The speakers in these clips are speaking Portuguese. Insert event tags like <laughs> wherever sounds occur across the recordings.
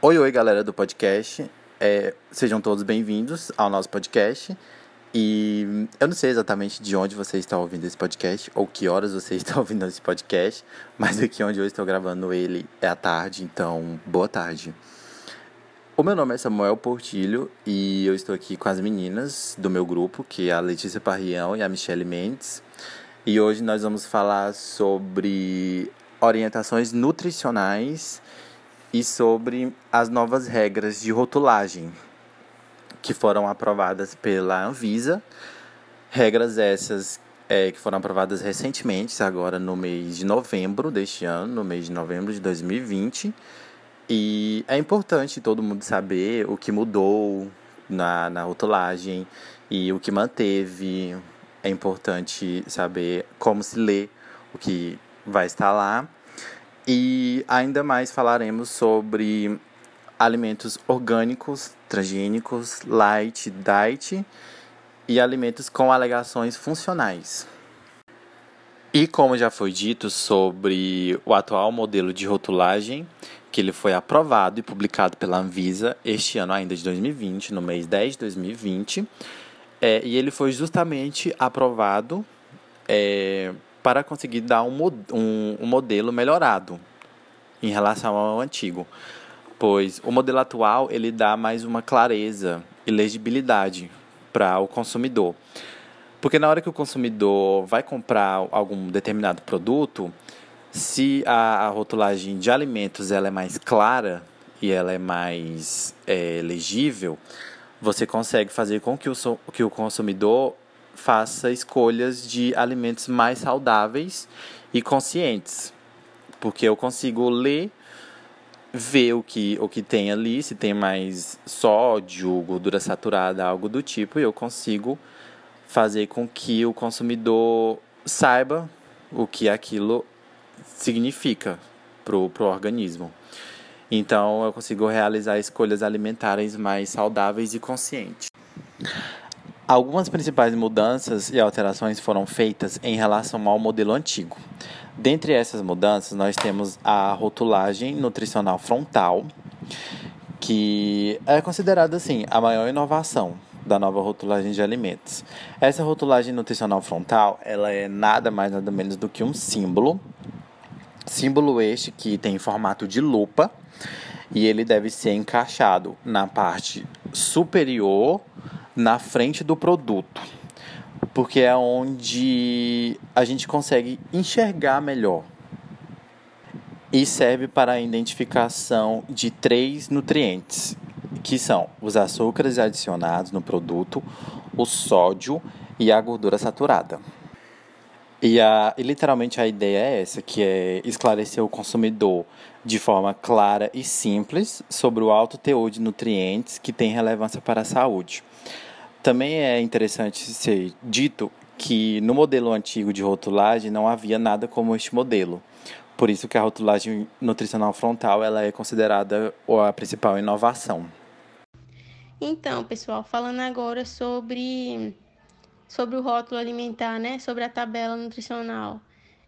Oi, oi, galera do podcast. É, sejam todos bem-vindos ao nosso podcast. E eu não sei exatamente de onde você está ouvindo esse podcast ou que horas você <laughs> está ouvindo esse podcast, mas aqui onde eu estou gravando ele é à tarde, então boa tarde. O meu nome é Samuel Portilho e eu estou aqui com as meninas do meu grupo, que é a Letícia Parrião e a Michelle Mendes. E hoje nós vamos falar sobre orientações nutricionais e sobre as novas regras de rotulagem que foram aprovadas pela Anvisa. Regras essas é, que foram aprovadas recentemente, agora no mês de novembro deste ano, no mês de novembro de 2020. E é importante todo mundo saber o que mudou na, na rotulagem e o que manteve. É importante saber como se lê o que vai estar lá e ainda mais falaremos sobre alimentos orgânicos, transgênicos, light, diet e alimentos com alegações funcionais. E como já foi dito sobre o atual modelo de rotulagem, que ele foi aprovado e publicado pela Anvisa este ano ainda de 2020, no mês 10 de 2020, é, e ele foi justamente aprovado é, para conseguir dar um, um, um modelo melhorado em relação ao antigo, pois o modelo atual ele dá mais uma clareza e legibilidade para o consumidor. Porque na hora que o consumidor vai comprar algum determinado produto, se a, a rotulagem de alimentos ela é mais clara e ela é mais é, legível, você consegue fazer com que o, que o consumidor faça escolhas de alimentos mais saudáveis e conscientes. Porque eu consigo ler, ver o que, o que tem ali, se tem mais sódio, gordura saturada, algo do tipo, e eu consigo fazer com que o consumidor saiba o que aquilo significa para o organismo. Então, eu consigo realizar escolhas alimentares mais saudáveis e conscientes. Algumas principais mudanças e alterações foram feitas em relação ao modelo antigo. Dentre essas mudanças, nós temos a rotulagem nutricional frontal, que é considerada assim a maior inovação da nova rotulagem de alimentos. Essa rotulagem nutricional frontal, ela é nada mais nada menos do que um símbolo, símbolo este que tem formato de lupa e ele deve ser encaixado na parte superior na frente do produto, porque é onde a gente consegue enxergar melhor. E serve para a identificação de três nutrientes, que são os açúcares adicionados no produto, o sódio e a gordura saturada. E, a, e literalmente a ideia é essa, que é esclarecer o consumidor de forma clara e simples sobre o alto teor de nutrientes que tem relevância para a saúde. Também é interessante ser dito que no modelo antigo de rotulagem não havia nada como este modelo. Por isso que a rotulagem nutricional frontal ela é considerada a principal inovação. Então, pessoal, falando agora sobre sobre o rótulo alimentar, né? Sobre a tabela nutricional.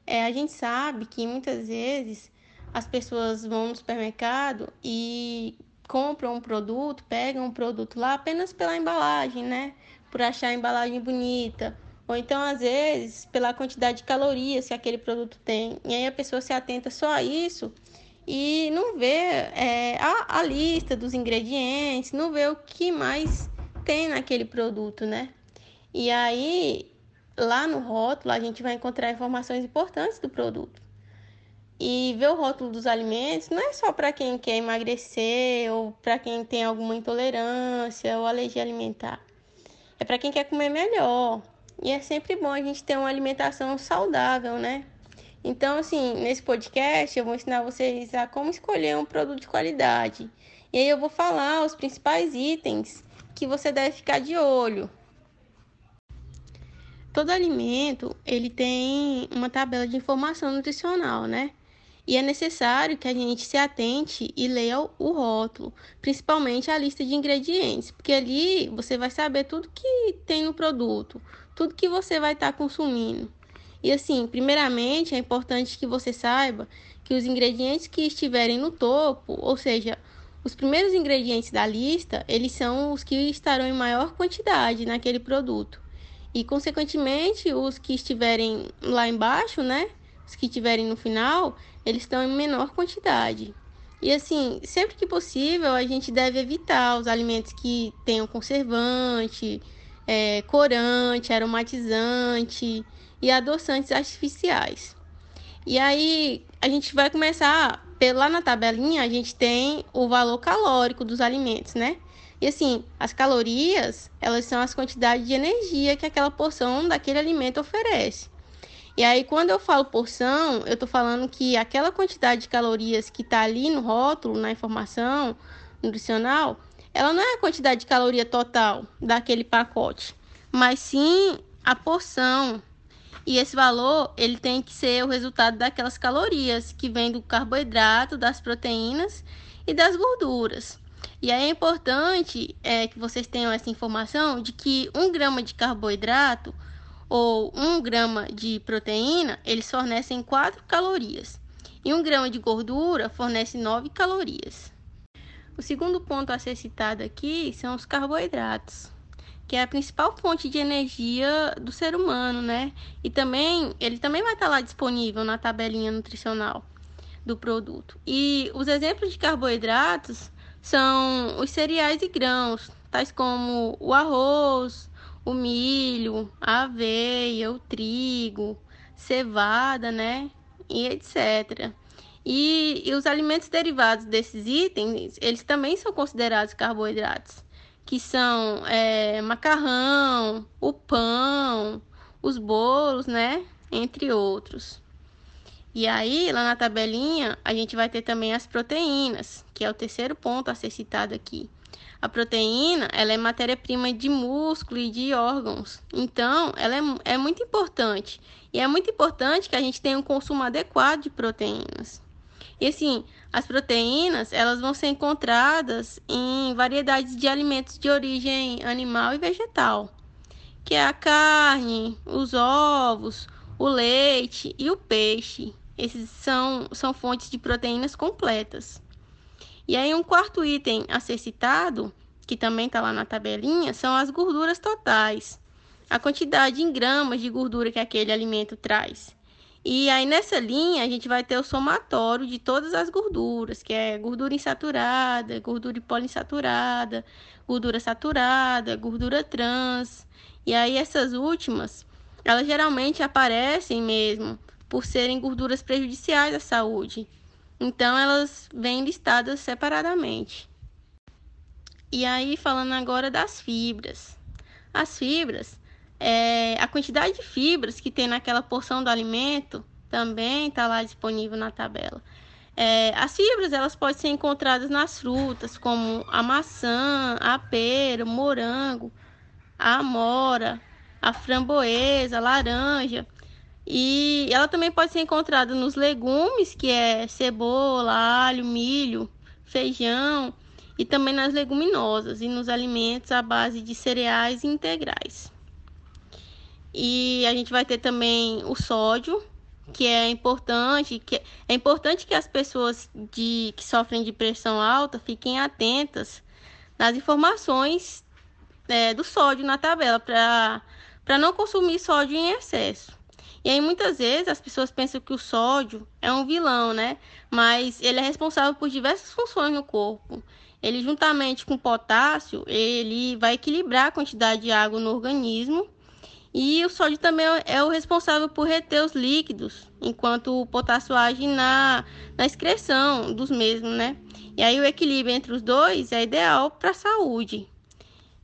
É, a gente sabe que muitas vezes as pessoas vão no supermercado e compram um produto, pegam um produto lá apenas pela embalagem, né? Por achar a embalagem bonita. Ou então, às vezes, pela quantidade de calorias que aquele produto tem. E aí a pessoa se atenta só a isso e não vê é, a, a lista dos ingredientes, não vê o que mais tem naquele produto, né? E aí, lá no rótulo, a gente vai encontrar informações importantes do produto. E ver o rótulo dos alimentos não é só para quem quer emagrecer ou para quem tem alguma intolerância ou alergia alimentar. É para quem quer comer melhor. E é sempre bom a gente ter uma alimentação saudável, né? Então, assim, nesse podcast eu vou ensinar vocês a como escolher um produto de qualidade. E aí eu vou falar os principais itens que você deve ficar de olho. Todo alimento, ele tem uma tabela de informação nutricional, né? E é necessário que a gente se atente e leia o rótulo, principalmente a lista de ingredientes, porque ali você vai saber tudo que tem no produto, tudo que você vai estar tá consumindo. E assim, primeiramente, é importante que você saiba que os ingredientes que estiverem no topo, ou seja, os primeiros ingredientes da lista, eles são os que estarão em maior quantidade naquele produto. E, consequentemente, os que estiverem lá embaixo, né? Os que estiverem no final, eles estão em menor quantidade. E assim, sempre que possível, a gente deve evitar os alimentos que tenham conservante, é, corante, aromatizante e adoçantes artificiais. E aí a gente vai começar lá na tabelinha, a gente tem o valor calórico dos alimentos, né? E assim, as calorias, elas são as quantidades de energia que aquela porção daquele alimento oferece. E aí, quando eu falo porção, eu estou falando que aquela quantidade de calorias que está ali no rótulo, na informação nutricional, ela não é a quantidade de caloria total daquele pacote, mas sim a porção e esse valor, ele tem que ser o resultado daquelas calorias que vêm do carboidrato, das proteínas e das gorduras. E aí é importante é, que vocês tenham essa informação de que um grama de carboidrato ou um grama de proteína, eles fornecem 4 calorias. E um grama de gordura fornece 9 calorias. O segundo ponto a ser citado aqui são os carboidratos que é a principal fonte de energia do ser humano, né? E também ele também vai estar lá disponível na tabelinha nutricional do produto. E os exemplos de carboidratos são os cereais e grãos, tais como o arroz, o milho, a aveia, o trigo, cevada, né? E etc. E, e os alimentos derivados desses itens, eles também são considerados carboidratos que são é, macarrão, o pão, os bolos, né? Entre outros. E aí, lá na tabelinha, a gente vai ter também as proteínas, que é o terceiro ponto a ser citado aqui. A proteína, ela é matéria-prima de músculo e de órgãos. Então, ela é, é muito importante. E é muito importante que a gente tenha um consumo adequado de proteínas. E assim, as proteínas, elas vão ser encontradas em variedades de alimentos de origem animal e vegetal, que é a carne, os ovos, o leite e o peixe. Esses são, são fontes de proteínas completas. E aí, um quarto item a ser citado, que também está lá na tabelinha, são as gorduras totais. A quantidade em gramas de gordura que aquele alimento traz. E aí nessa linha a gente vai ter o somatório de todas as gorduras, que é gordura insaturada, gordura poliinsaturada, gordura saturada, gordura trans. E aí essas últimas, elas geralmente aparecem mesmo por serem gorduras prejudiciais à saúde. Então elas vêm listadas separadamente. E aí falando agora das fibras. As fibras, é, a quantidade de fibras que tem naquela porção do alimento também está lá disponível na tabela. É, as fibras elas podem ser encontradas nas frutas, como a maçã, a pera, o morango, a amora, a framboesa, a laranja. E ela também pode ser encontrada nos legumes, que é cebola, alho, milho, feijão, e também nas leguminosas e nos alimentos à base de cereais integrais. E a gente vai ter também o sódio, que é importante, que é importante que as pessoas de, que sofrem de pressão alta fiquem atentas nas informações é, do sódio na tabela para não consumir sódio em excesso. E aí muitas vezes as pessoas pensam que o sódio é um vilão, né? Mas ele é responsável por diversas funções no corpo. Ele juntamente com o potássio, ele vai equilibrar a quantidade de água no organismo e o sódio também é o responsável por reter os líquidos, enquanto o potássio age na, na excreção dos mesmos, né? E aí o equilíbrio entre os dois é ideal para a saúde.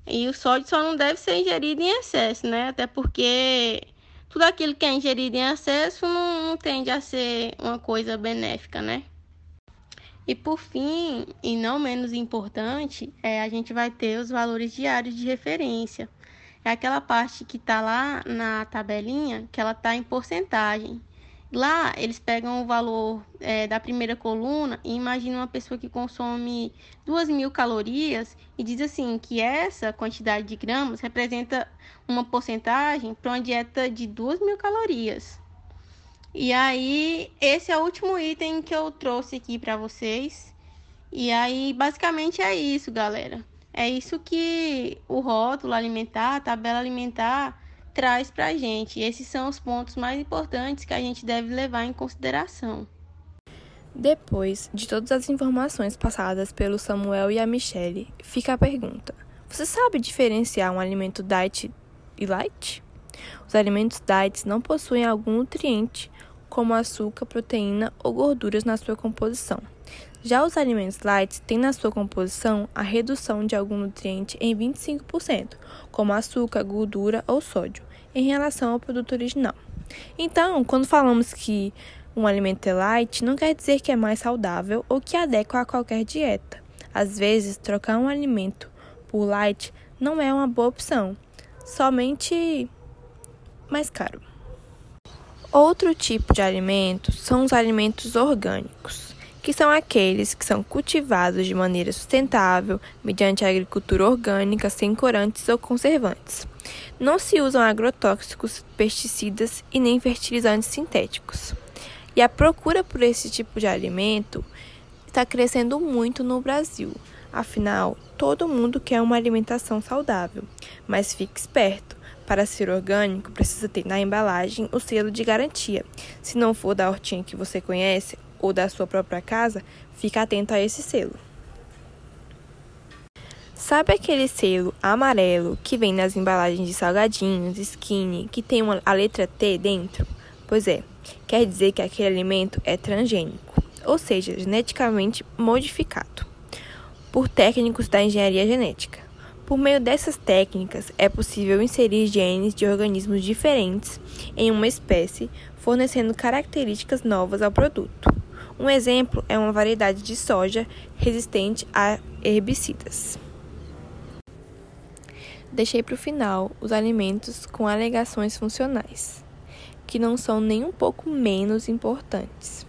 E o sódio só não deve ser ingerido em excesso, né? Até porque tudo aquilo que é ingerido em excesso não, não tende a ser uma coisa benéfica, né? E por fim, e não menos importante, é, a gente vai ter os valores diários de referência é aquela parte que está lá na tabelinha, que ela está em porcentagem. Lá eles pegam o valor é, da primeira coluna e imaginam uma pessoa que consome 2 mil calorias e diz assim que essa quantidade de gramas representa uma porcentagem para uma dieta de 2 mil calorias. E aí, esse é o último item que eu trouxe aqui para vocês. E aí, basicamente é isso, galera. É isso que o rótulo alimentar, a tabela alimentar traz para a gente. Esses são os pontos mais importantes que a gente deve levar em consideração. Depois de todas as informações passadas pelo Samuel e a Michelle, fica a pergunta: você sabe diferenciar um alimento diet e light? Os alimentos diets não possuem algum nutriente, como açúcar, proteína ou gorduras na sua composição. Já os alimentos light têm na sua composição a redução de algum nutriente em 25%, como açúcar, gordura ou sódio, em relação ao produto original. Então, quando falamos que um alimento é light, não quer dizer que é mais saudável ou que adequa a qualquer dieta. Às vezes, trocar um alimento por light não é uma boa opção, somente mais caro. Outro tipo de alimentos são os alimentos orgânicos, que são aqueles que são cultivados de maneira sustentável, mediante a agricultura orgânica, sem corantes ou conservantes. Não se usam agrotóxicos, pesticidas e nem fertilizantes sintéticos. E a procura por esse tipo de alimento está crescendo muito no Brasil. Afinal, todo mundo quer uma alimentação saudável. Mas fique esperto: para ser orgânico, precisa ter na embalagem o selo de garantia. Se não for da hortinha que você conhece ou da sua própria casa, fique atento a esse selo. Sabe aquele selo amarelo que vem nas embalagens de salgadinhos, skinny, que tem uma, a letra T dentro? Pois é, quer dizer que aquele alimento é transgênico, ou seja, geneticamente modificado, por técnicos da engenharia genética. Por meio dessas técnicas, é possível inserir genes de organismos diferentes em uma espécie, fornecendo características novas ao produto. Um exemplo é uma variedade de soja resistente a herbicidas. Deixei para o final os alimentos com alegações funcionais que não são nem um pouco menos importantes.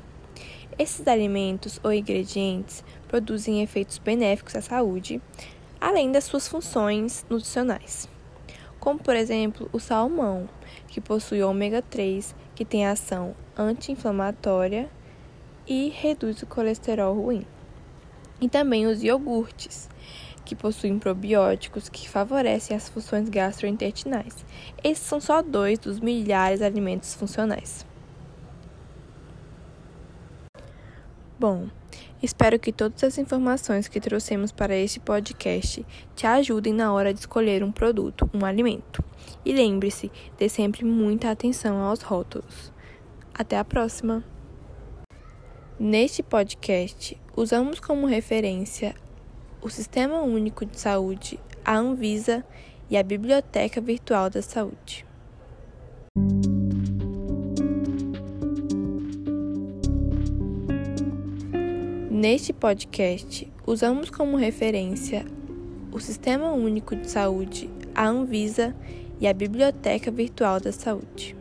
Esses alimentos ou ingredientes produzem efeitos benéficos à saúde, além das suas funções nutricionais. Como, por exemplo, o salmão, que possui ômega 3, que tem ação anti-inflamatória e reduz o colesterol ruim. E também os iogurtes, que possuem probióticos que favorecem as funções gastrointestinais. Esses são só dois dos milhares de alimentos funcionais. Bom, espero que todas as informações que trouxemos para este podcast te ajudem na hora de escolher um produto, um alimento. E lembre-se, dê sempre muita atenção aos rótulos. Até a próxima! Neste podcast, usamos como referência o Sistema Único de Saúde, a Anvisa e a Biblioteca Virtual da Saúde. Neste podcast, usamos como referência o Sistema Único de Saúde, a Anvisa e a Biblioteca Virtual da Saúde.